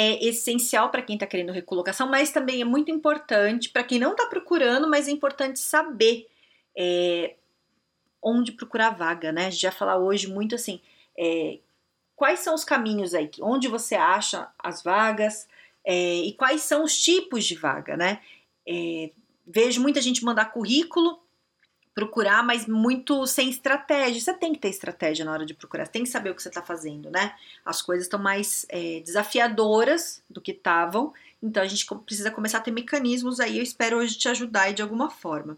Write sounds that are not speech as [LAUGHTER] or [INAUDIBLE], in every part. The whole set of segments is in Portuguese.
é essencial para quem está querendo recolocação, mas também é muito importante para quem não está procurando, mas é importante saber é, onde procurar vaga, né? A gente vai falar hoje muito assim, é, quais são os caminhos aí, onde você acha as vagas é, e quais são os tipos de vaga, né? É, vejo muita gente mandar currículo procurar, mas muito sem estratégia. Você tem que ter estratégia na hora de procurar, você tem que saber o que você está fazendo, né? As coisas estão mais é, desafiadoras do que estavam, então a gente precisa começar a ter mecanismos aí. Eu espero hoje te ajudar de alguma forma.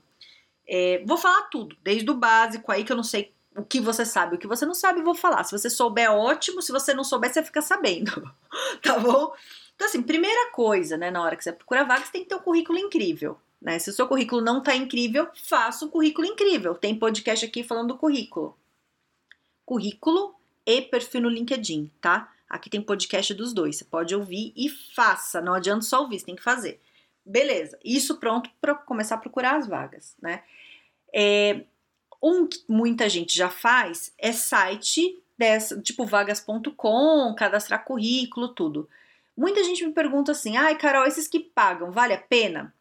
É, vou falar tudo, desde o básico aí que eu não sei o que você sabe, o que você não sabe, vou falar. Se você souber, ótimo. Se você não souber, você fica sabendo, [LAUGHS] tá bom? Então, assim, primeira coisa, né, na hora que você procura vaga, você tem que ter um currículo incrível. Né? Se o seu currículo não está incrível, faça um currículo incrível. Tem podcast aqui falando do currículo. Currículo e perfil no LinkedIn, tá? Aqui tem podcast dos dois. Você pode ouvir e faça. Não adianta só ouvir, você tem que fazer. Beleza, isso pronto para começar a procurar as vagas, né? É, um que muita gente já faz é site dessa, tipo vagas.com, cadastrar currículo, tudo. Muita gente me pergunta assim: ai, Carol, esses que pagam, vale a pena?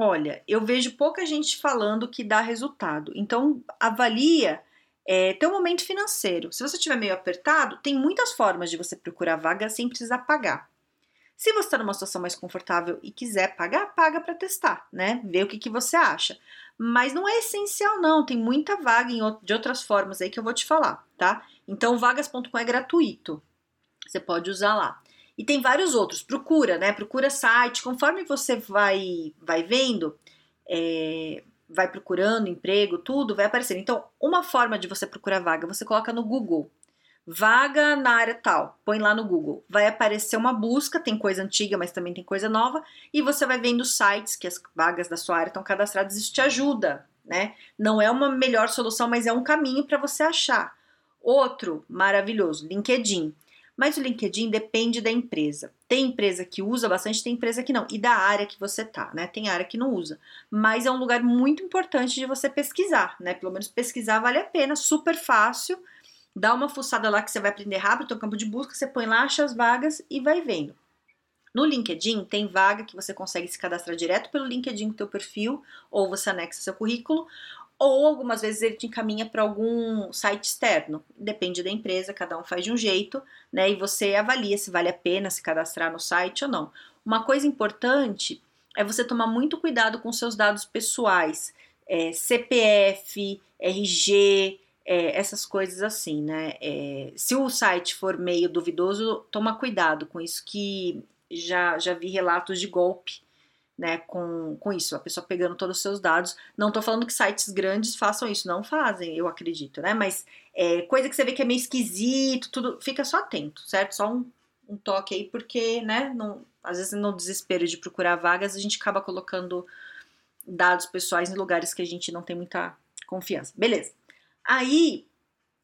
Olha, eu vejo pouca gente falando que dá resultado. Então, avalia é, teu momento financeiro. Se você estiver meio apertado, tem muitas formas de você procurar vaga sem precisar pagar. Se você está numa situação mais confortável e quiser pagar, paga para testar, né? Ver o que, que você acha. Mas não é essencial, não. Tem muita vaga em, de outras formas aí que eu vou te falar, tá? Então, vagas.com é gratuito. Você pode usar lá. E tem vários outros. Procura, né? Procura site. Conforme você vai, vai vendo, é, vai procurando emprego, tudo, vai aparecendo. Então, uma forma de você procurar vaga, você coloca no Google. Vaga na área tal, põe lá no Google. Vai aparecer uma busca, tem coisa antiga, mas também tem coisa nova, e você vai vendo sites que as vagas da sua área estão cadastradas, isso te ajuda, né? Não é uma melhor solução, mas é um caminho para você achar. Outro maravilhoso, LinkedIn. Mas o LinkedIn depende da empresa. Tem empresa que usa bastante, tem empresa que não. E da área que você tá, né? Tem área que não usa. Mas é um lugar muito importante de você pesquisar, né? Pelo menos pesquisar vale a pena, super fácil. Dá uma fuçada lá que você vai aprender rápido, tem campo de busca, você põe lá, acha as vagas e vai vendo. No LinkedIn tem vaga que você consegue se cadastrar direto pelo LinkedIn com teu perfil, ou você anexa seu currículo, ou algumas vezes ele te encaminha para algum site externo. Depende da empresa, cada um faz de um jeito, né? E você avalia se vale a pena se cadastrar no site ou não. Uma coisa importante é você tomar muito cuidado com seus dados pessoais, é, CPF, RG, é, essas coisas assim, né? É, se o site for meio duvidoso, toma cuidado com isso que já, já vi relatos de golpe né, com, com isso, a pessoa pegando todos os seus dados. Não tô falando que sites grandes façam isso, não fazem, eu acredito, né? Mas é, coisa que você vê que é meio esquisito, tudo, fica só atento, certo? Só um, um toque aí, porque, né, não, às vezes no desespero de procurar vagas, a gente acaba colocando dados pessoais em lugares que a gente não tem muita confiança. Beleza. Aí,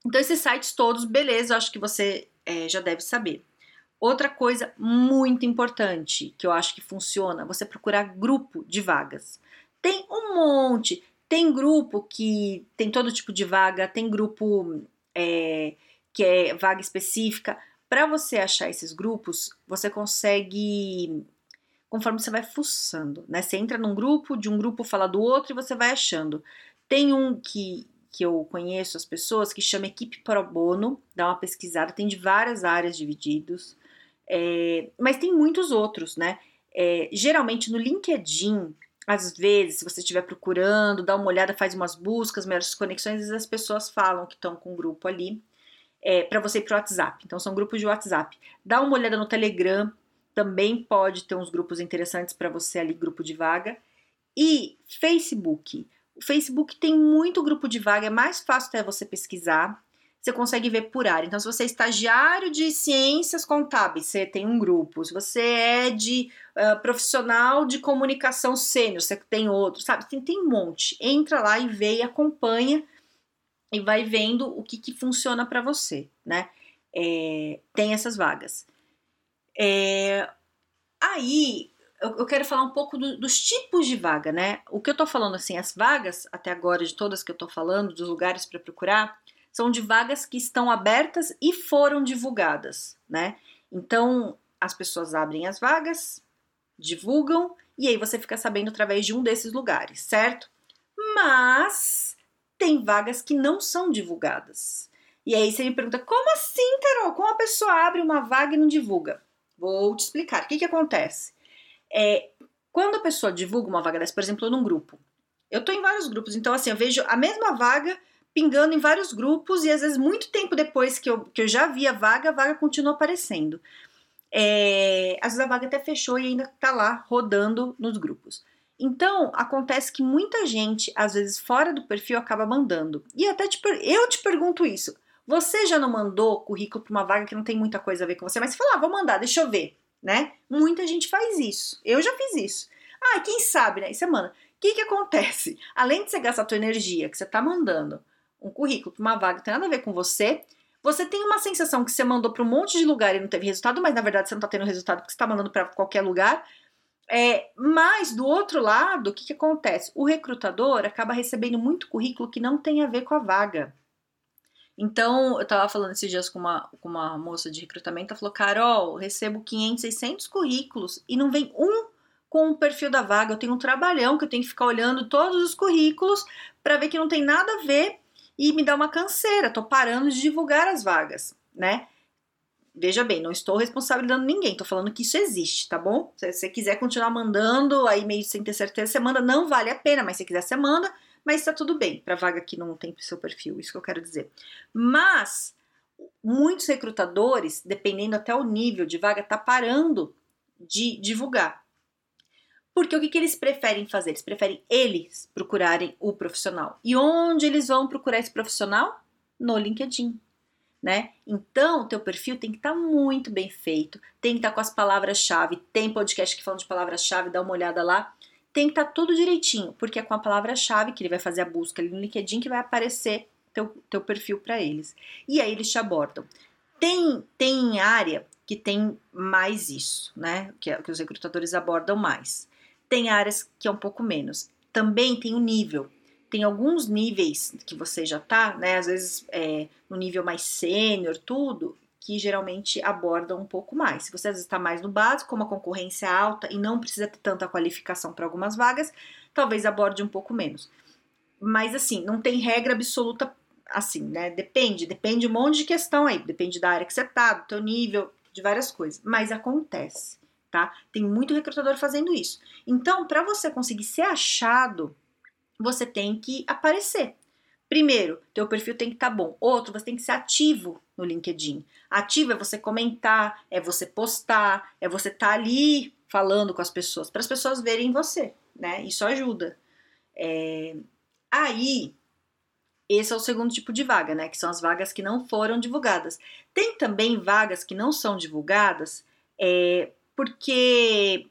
então esses sites todos, beleza, eu acho que você é, já deve saber. Outra coisa muito importante que eu acho que funciona, você procurar grupo de vagas. Tem um monte, tem grupo que tem todo tipo de vaga, tem grupo é, que é vaga específica. Para você achar esses grupos, você consegue conforme você vai fuçando, né? Você entra num grupo, de um grupo fala do outro e você vai achando. Tem um que, que eu conheço as pessoas que chama Equipe Pro Bono, dá uma pesquisada, tem de várias áreas divididos. É, mas tem muitos outros, né? É, geralmente no LinkedIn, às vezes, se você estiver procurando, dá uma olhada, faz umas buscas, melhores conexões, as pessoas falam que estão com um grupo ali é, para você ir para o WhatsApp. Então, são grupos de WhatsApp. Dá uma olhada no Telegram, também pode ter uns grupos interessantes para você ali, grupo de vaga. E Facebook. O Facebook tem muito grupo de vaga, é mais fácil até você pesquisar. Você consegue ver por área. Então, se você é estagiário de ciências contábeis, você tem um grupo. Se você é de uh, profissional de comunicação sênior, você tem outro, sabe? Tem, tem um monte. Entra lá e vê e acompanha e vai vendo o que, que funciona para você, né? É, tem essas vagas. É, aí, eu, quero falar um pouco do, dos tipos de vaga, né? O que eu tô falando, assim, as vagas, até agora, de todas que eu tô falando, dos lugares para procurar, são de vagas que estão abertas e foram divulgadas, né? Então, as pessoas abrem as vagas, divulgam e aí você fica sabendo através de um desses lugares, certo? Mas tem vagas que não são divulgadas. E aí você me pergunta: como assim, Carol? Como a pessoa abre uma vaga e não divulga? Vou te explicar. O que, que acontece? É, quando a pessoa divulga uma vaga dessa, por exemplo, num grupo, eu tô em vários grupos, então assim, eu vejo a mesma vaga pingando em vários grupos e às vezes muito tempo depois que eu, que eu já vi a vaga, a vaga continua aparecendo. É, às vezes a vaga até fechou e ainda tá lá rodando nos grupos. Então, acontece que muita gente, às vezes fora do perfil, acaba mandando. E até te, eu te pergunto isso. Você já não mandou currículo para uma vaga que não tem muita coisa a ver com você, mas você ah, vou mandar, deixa eu ver, né? Muita gente faz isso. Eu já fiz isso. Ah, quem sabe, né? E você manda. O que que acontece? Além de você gastar a tua energia que você tá mandando um currículo para uma vaga que tem nada a ver com você, você tem uma sensação que você mandou para um monte de lugar e não teve resultado, mas na verdade você não está tendo resultado porque você está mandando para qualquer lugar. É, mas do outro lado, o que, que acontece? O recrutador acaba recebendo muito currículo que não tem a ver com a vaga. Então, eu estava falando esses dias com uma, com uma moça de recrutamento, ela falou, Carol, recebo 500, 600 currículos e não vem um com o perfil da vaga. Eu tenho um trabalhão que eu tenho que ficar olhando todos os currículos para ver que não tem nada a ver e me dá uma canseira, tô parando de divulgar as vagas, né? Veja bem, não estou responsabilizando ninguém, tô falando que isso existe, tá bom? Se você quiser continuar mandando, aí meio sem ter certeza, você manda, não vale a pena, mas se quiser, você manda, mas tá tudo bem, pra vaga que não tem seu perfil, isso que eu quero dizer. Mas, muitos recrutadores, dependendo até o nível de vaga, tá parando de divulgar. Porque o que, que eles preferem fazer? Eles preferem eles procurarem o profissional. E onde eles vão procurar esse profissional? No LinkedIn. Né? Então, o teu perfil tem que estar tá muito bem feito, tem que estar tá com as palavras-chave. Tem podcast que falam de palavras-chave, dá uma olhada lá. Tem que estar tá tudo direitinho, porque é com a palavra-chave que ele vai fazer a busca ali no LinkedIn que vai aparecer teu, teu perfil para eles. E aí eles te abordam. Tem, tem área que tem mais isso, né? Que, que os recrutadores abordam mais. Tem áreas que é um pouco menos. Também tem o nível. Tem alguns níveis que você já tá, né? Às vezes é, no nível mais sênior, tudo, que geralmente abordam um pouco mais. Se você às vezes está mais no básico, como a concorrência alta e não precisa ter tanta qualificação para algumas vagas, talvez aborde um pouco menos. Mas assim, não tem regra absoluta assim, né? Depende, depende um monte de questão aí, depende da área que você tá, do teu nível, de várias coisas. Mas acontece tá? Tem muito recrutador fazendo isso. Então, para você conseguir ser achado, você tem que aparecer. Primeiro, teu perfil tem que estar tá bom. Outro, você tem que ser ativo no LinkedIn. Ativo é você comentar, é você postar, é você estar tá ali falando com as pessoas, para as pessoas verem você, né? Isso ajuda. É... Aí, esse é o segundo tipo de vaga, né? Que são as vagas que não foram divulgadas. Tem também vagas que não são divulgadas é, porque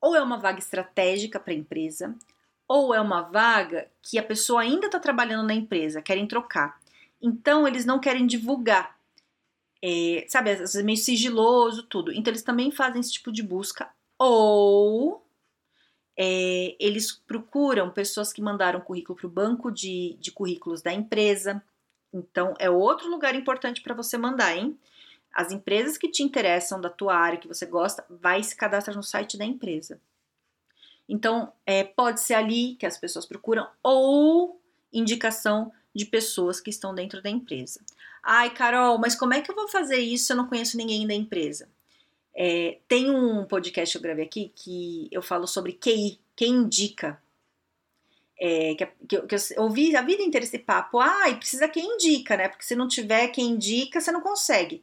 ou é uma vaga estratégica para a empresa, ou é uma vaga que a pessoa ainda está trabalhando na empresa, querem trocar. Então eles não querem divulgar, é, sabe, é meio sigiloso, tudo. Então eles também fazem esse tipo de busca, ou é, eles procuram pessoas que mandaram currículo para o banco de, de currículos da empresa. Então é outro lugar importante para você mandar, hein? As empresas que te interessam da tua área, que você gosta, vai se cadastrar no site da empresa. Então, é, pode ser ali que as pessoas procuram ou indicação de pessoas que estão dentro da empresa. Ai, Carol, mas como é que eu vou fazer isso se eu não conheço ninguém da empresa? É, tem um podcast que eu gravei aqui que eu falo sobre QI, quem indica. É, que, que, que, eu ouvi a vida inteira esse papo, ah, e precisa quem indica, né? Porque se não tiver quem indica, você não consegue.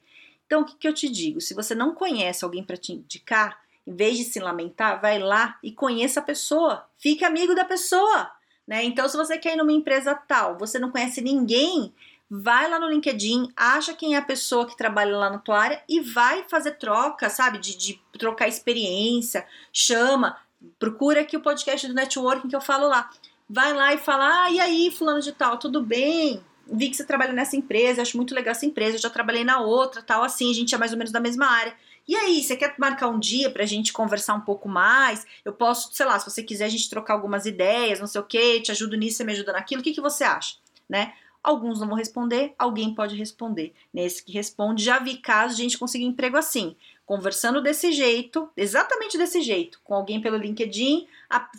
Então, o que, que eu te digo? Se você não conhece alguém para te indicar, em vez de se lamentar, vai lá e conheça a pessoa. Fique amigo da pessoa. Né? Então, se você quer ir numa empresa tal, você não conhece ninguém, vai lá no LinkedIn, acha quem é a pessoa que trabalha lá na tua área e vai fazer troca, sabe? De, de trocar experiência, chama, procura aqui o podcast do networking que eu falo lá. Vai lá e fala: ah, e aí, fulano de tal, tudo bem? Vi que você trabalha nessa empresa, acho muito legal essa empresa, eu já trabalhei na outra, tal, assim, a gente é mais ou menos da mesma área. E aí, você quer marcar um dia pra gente conversar um pouco mais? Eu posso, sei lá, se você quiser a gente trocar algumas ideias, não sei o que, te ajudo nisso, você me ajuda naquilo, o que, que você acha? Né? Alguns não vão responder, alguém pode responder. Nesse que responde, já vi casos de gente conseguir emprego assim, conversando desse jeito, exatamente desse jeito, com alguém pelo LinkedIn, a,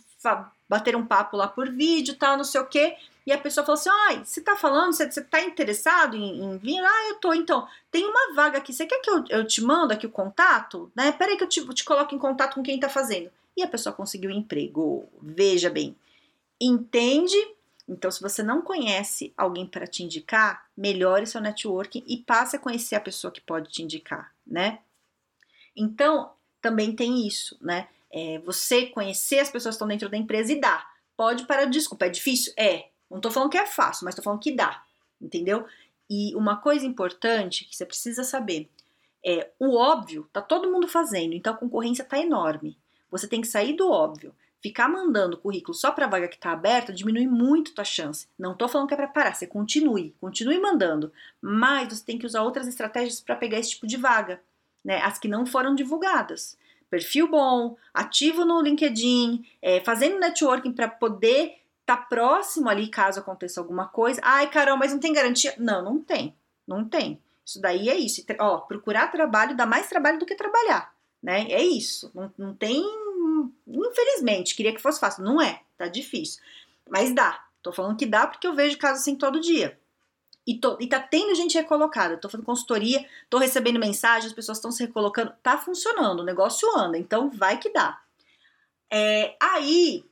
bater um papo lá por vídeo, tal, não sei o que, e a pessoa falou assim: ai, você tá falando, você, você tá interessado em, em, vir? Ah, eu tô, então. Tem uma vaga aqui, você quer que eu, eu te mando aqui o contato? Né? Peraí que eu te, te coloco em contato com quem tá fazendo. E a pessoa conseguiu um emprego. Veja bem. Entende? Então, se você não conhece alguém para te indicar, melhore seu networking e passe a conhecer a pessoa que pode te indicar, né? Então, também tem isso, né? É, você conhecer as pessoas que estão dentro da empresa e dar. Pode parar, desculpa, é difícil? É, não tô falando que é fácil, mas tô falando que dá, entendeu? E uma coisa importante que você precisa saber é o óbvio, tá todo mundo fazendo, então a concorrência tá enorme. Você tem que sair do óbvio. Ficar mandando currículo só para vaga que está aberta diminui muito tua chance. Não tô falando que é para parar, você continue, continue mandando, mas você tem que usar outras estratégias para pegar esse tipo de vaga, né? As que não foram divulgadas. Perfil bom, ativo no LinkedIn, é, fazendo networking para poder tá próximo ali caso aconteça alguma coisa. Ai, Carol, mas não tem garantia? Não, não tem. Não tem. Isso daí é isso. Ó, procurar trabalho dá mais trabalho do que trabalhar, né? É isso. Não, não tem. Infelizmente, queria que fosse fácil. Não é, tá difícil. Mas dá. Tô falando que dá porque eu vejo casos assim todo dia. E, tô, e tá tendo gente recolocada. Tô fazendo consultoria, tô recebendo mensagens, as pessoas estão se recolocando. Tá funcionando, o negócio anda, então vai que dá. É, aí,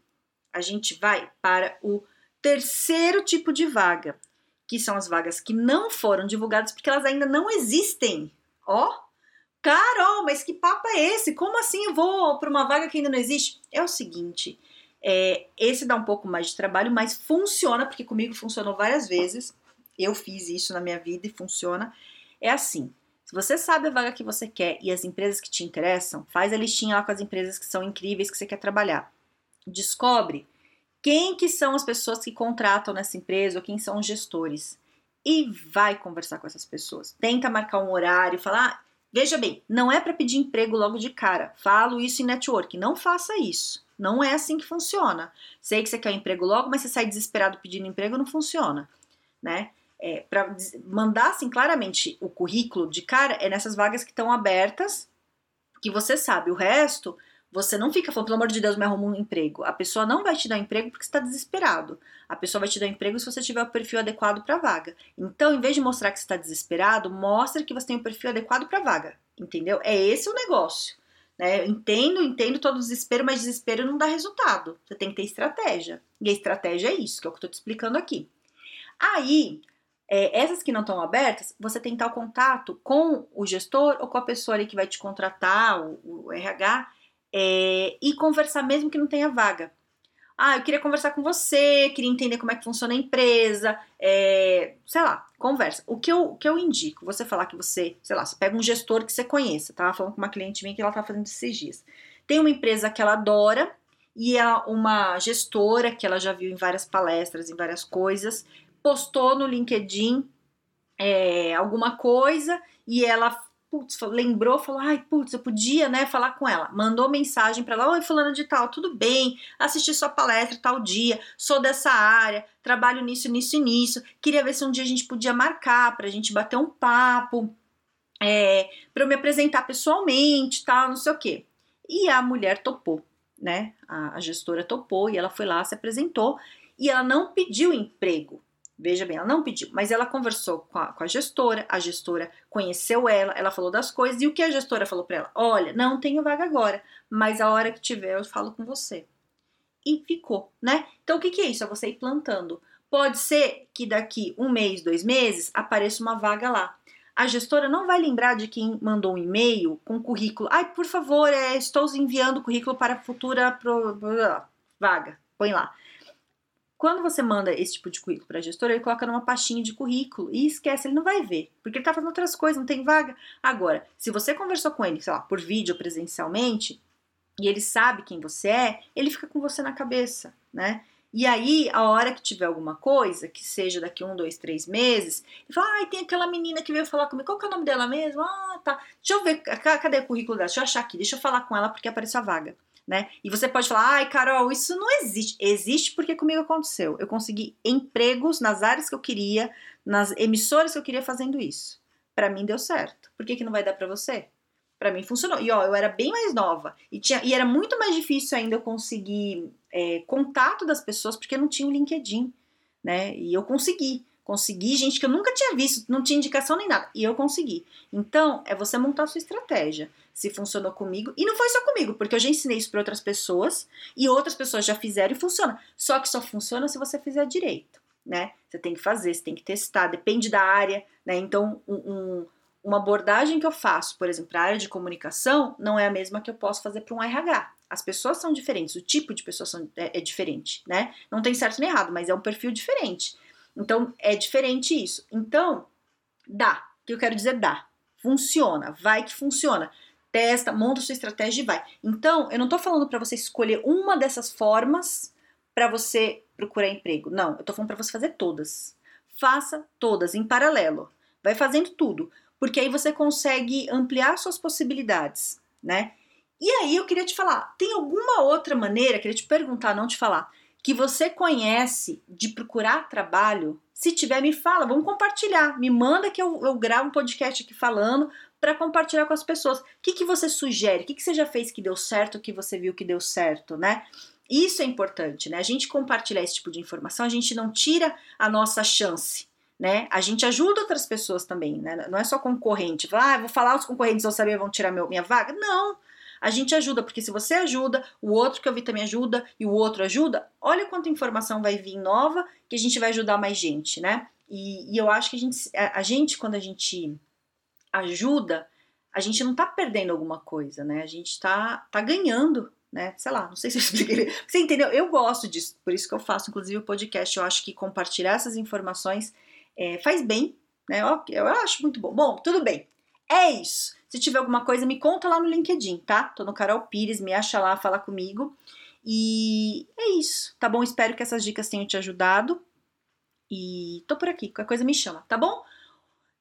a gente vai para o terceiro tipo de vaga, que são as vagas que não foram divulgadas porque elas ainda não existem. Ó, Carol, mas que papo é esse? Como assim eu vou para uma vaga que ainda não existe? É o seguinte, é, esse dá um pouco mais de trabalho, mas funciona, porque comigo funcionou várias vezes. Eu fiz isso na minha vida e funciona. É assim, se você sabe a vaga que você quer e as empresas que te interessam, faz a listinha lá com as empresas que são incríveis que você quer trabalhar descobre quem que são as pessoas que contratam nessa empresa ou quem são os gestores e vai conversar com essas pessoas. Tenta marcar um horário, falar, ah, veja bem, não é para pedir emprego logo de cara. Falo isso em network, não faça isso. Não é assim que funciona. Sei que você quer um emprego logo, mas você sai desesperado pedindo emprego, não funciona, né? É, para mandar assim claramente o currículo de cara é nessas vagas que estão abertas, que você sabe. O resto você não fica falando, pelo amor de Deus, me arruma um emprego. A pessoa não vai te dar emprego porque está desesperado. A pessoa vai te dar emprego se você tiver o perfil adequado para a vaga. Então, em vez de mostrar que você está desesperado, mostre que você tem o perfil adequado para a vaga. Entendeu? É esse o negócio. Né? Entendo, entendo todo o desespero, mas desespero não dá resultado. Você tem que ter estratégia. E a estratégia é isso, que é o que eu estou te explicando aqui. Aí, é, essas que não estão abertas, você tentar o contato com o gestor ou com a pessoa ali que vai te contratar, o, o RH, é, e conversar mesmo que não tenha vaga. Ah, eu queria conversar com você, queria entender como é que funciona a empresa, é, sei lá, conversa. O que, eu, o que eu indico, você falar que você, sei lá, você pega um gestor que você conheça, tava falando com uma cliente minha que ela tá fazendo esses dias. Tem uma empresa que ela adora e é uma gestora que ela já viu em várias palestras, em várias coisas, postou no LinkedIn é, alguma coisa e ela putz, lembrou, falou, ai, putz, eu podia, né, falar com ela. Mandou mensagem para ela, oi, fulano de tal, tudo bem, assisti sua palestra tal dia, sou dessa área, trabalho nisso, nisso e nisso, queria ver se um dia a gente podia marcar pra gente bater um papo, é, para eu me apresentar pessoalmente, tal, não sei o quê. E a mulher topou, né, a, a gestora topou e ela foi lá, se apresentou, e ela não pediu emprego, Veja bem, ela não pediu, mas ela conversou com a, com a, gestora, a gestora conheceu ela, ela falou das coisas, e o que a gestora falou para ela? Olha, não tenho vaga agora, mas a hora que tiver eu falo com você. E ficou, né? Então o que, que é isso? É você ir plantando. Pode ser que daqui um mês, dois meses, apareça uma vaga lá. A gestora não vai lembrar de quem mandou um e-mail com currículo. Ai, por favor, é, estou enviando currículo para futura pro, vaga. Põe lá quando você manda esse tipo de currículo para a gestora, ele coloca numa pastinha de currículo e esquece, ele não vai ver, porque ele está fazendo outras coisas, não tem vaga. Agora, se você conversou com ele, sei lá, por vídeo presencialmente, e ele sabe quem você é, ele fica com você na cabeça, né? E aí, a hora que tiver alguma coisa, que seja daqui um, dois, três meses, ele fala, ai, tem aquela menina que veio falar comigo, qual que é o nome dela mesmo? Ah, tá. Deixa eu ver, cadê o currículo dela? Deixa eu achar aqui, deixa eu falar com ela porque apareceu a vaga né? E você pode falar, ai, Carol, isso não existe. Existe porque comigo aconteceu. Eu consegui empregos nas áreas que eu queria, nas emissoras que eu queria fazendo isso. Para mim deu certo. Por que, que não vai dar para você? Para mim funcionou. E ó, eu era bem mais nova e, tinha, e era muito mais difícil ainda eu conseguir é, contato das pessoas porque não tinha o LinkedIn, né? E eu consegui. Consegui gente que eu nunca tinha visto, não tinha indicação nem nada. E eu consegui. Então, é você montar a sua estratégia. Se funcionou comigo. E não foi só comigo, porque eu já ensinei isso para outras pessoas. E outras pessoas já fizeram e funciona. Só que só funciona se você fizer direito, né? Você tem que fazer, você tem que testar, depende da área, né? Então, um, um, uma abordagem que eu faço, por exemplo, para a área de comunicação, não é a mesma que eu posso fazer para um RH. As pessoas são diferentes, o tipo de pessoa são, é, é diferente, né? Não tem certo nem errado, mas é um perfil diferente. Então, é diferente isso. Então, dá. O que eu quero dizer dá. Funciona. Vai que funciona. Testa, monta sua estratégia e vai. Então, eu não tô falando para você escolher uma dessas formas para você procurar emprego. Não, eu tô falando para você fazer todas. Faça todas em paralelo. Vai fazendo tudo, porque aí você consegue ampliar suas possibilidades, né? E aí eu queria te falar, tem alguma outra maneira, queria te perguntar, não te falar, que você conhece de procurar trabalho, se tiver, me fala, vamos compartilhar. Me manda que eu, eu gravo um podcast aqui falando para compartilhar com as pessoas. O que, que você sugere? O que, que você já fez que deu certo, o que você viu que deu certo, né? Isso é importante, né? A gente compartilhar esse tipo de informação, a gente não tira a nossa chance, né? A gente ajuda outras pessoas também, né? Não é só concorrente. Ah, vou falar os concorrentes vão saber, vão tirar meu, minha vaga. Não a gente ajuda, porque se você ajuda, o outro que eu vi também ajuda e o outro ajuda, olha quanta informação vai vir nova que a gente vai ajudar mais gente, né? E, e eu acho que a gente, a, gente, quando a gente ajuda, a gente não tá perdendo alguma coisa, né? A gente tá, tá ganhando, né? Sei lá, não sei se eu expliquei. Você entendeu? Eu gosto disso, por isso que eu faço, inclusive, o podcast. Eu acho que compartilhar essas informações é, faz bem, né? Eu acho muito bom. Bom, tudo bem. É isso. Se tiver alguma coisa, me conta lá no LinkedIn, tá? Tô no Carol Pires, me acha lá, fala comigo. E é isso, tá bom? Espero que essas dicas tenham te ajudado. E tô por aqui, qualquer coisa me chama, tá bom?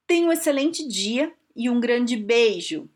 Tenha um excelente dia e um grande beijo!